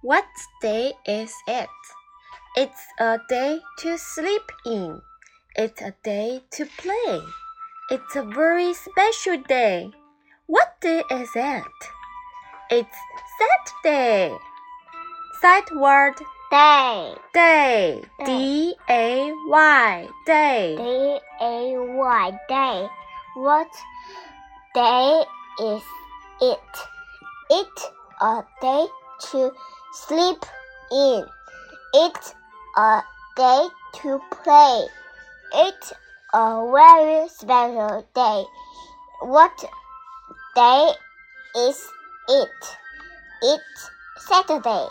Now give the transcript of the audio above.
What day is it? It's a day to sleep in. It's a day to play. It's a very special day. What day is it? It's Saturday. Sight word day, day. Day. D A Y day. D A Y. What day is it? It's a day to sleep in. It's a day to play. It's a very special day. What day is it? It's Saturday.